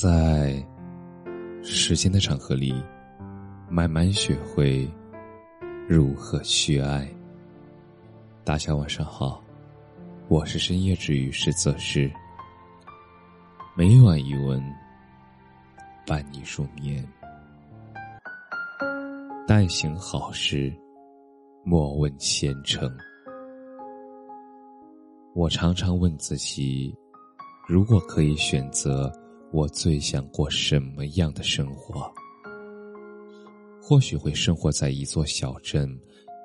在时间的长河里，慢慢学会如何去爱。大家晚上好，我是深夜治愈师泽师，每晚一文伴你入眠。但行好事，莫问前程。我常常问自己，如果可以选择。我最想过什么样的生活？或许会生活在一座小镇，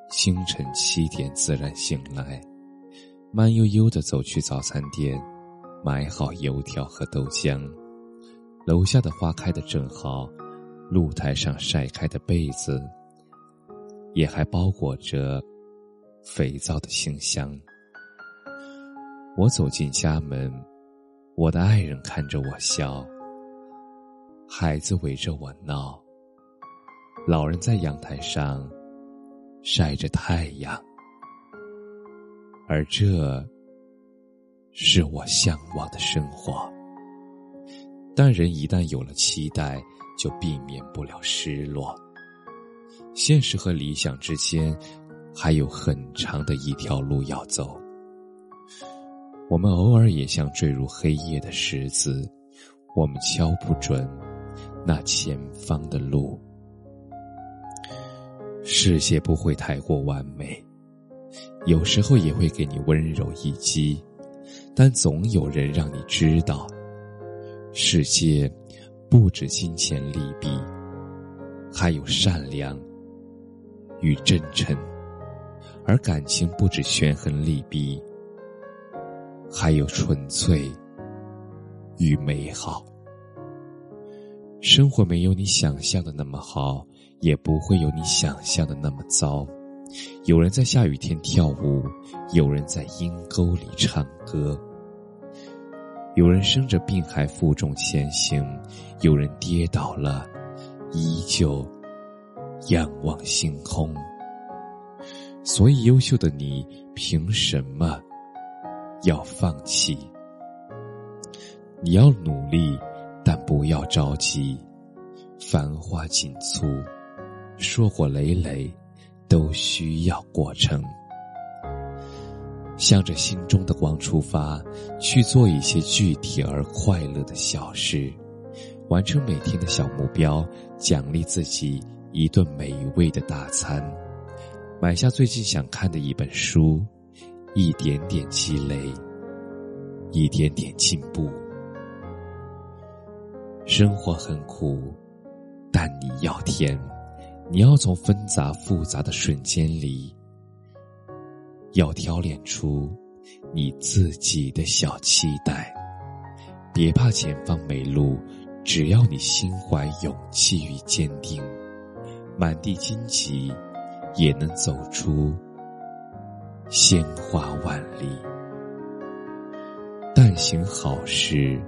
清晨七点自然醒来，慢悠悠的走去早餐店，买好油条和豆浆，楼下的花开的正好，露台上晒开的被子，也还包裹着肥皂的清香。我走进家门。我的爱人看着我笑，孩子围着我闹，老人在阳台上晒着太阳，而这是我向往的生活。但人一旦有了期待，就避免不了失落。现实和理想之间还有很长的一条路要走。我们偶尔也像坠入黑夜的石子，我们敲不准那前方的路。世界不会太过完美，有时候也会给你温柔一击，但总有人让你知道，世界不止金钱利弊，还有善良与真诚，而感情不止权衡利弊。还有纯粹与美好。生活没有你想象的那么好，也不会有你想象的那么糟。有人在下雨天跳舞，有人在阴沟里唱歌，有人生着病还负重前行，有人跌倒了依旧仰望星空。所以，优秀的你凭什么？要放弃，你要努力，但不要着急。繁花锦簇，硕果累累，都需要过程。向着心中的光出发，去做一些具体而快乐的小事，完成每天的小目标，奖励自己一顿美味的大餐，买下最近想看的一本书。一点点积累，一点点进步。生活很苦，但你要甜。你要从纷杂复杂的瞬间里，要挑炼出你自己的小期待。别怕前方没路，只要你心怀勇气与坚定，满地荆棘也能走出。鲜花万里，但行好事，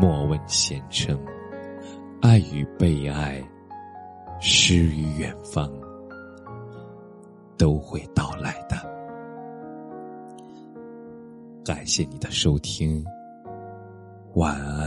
莫问前程。爱与被爱，诗与远方，都会到来的。感谢你的收听，晚安。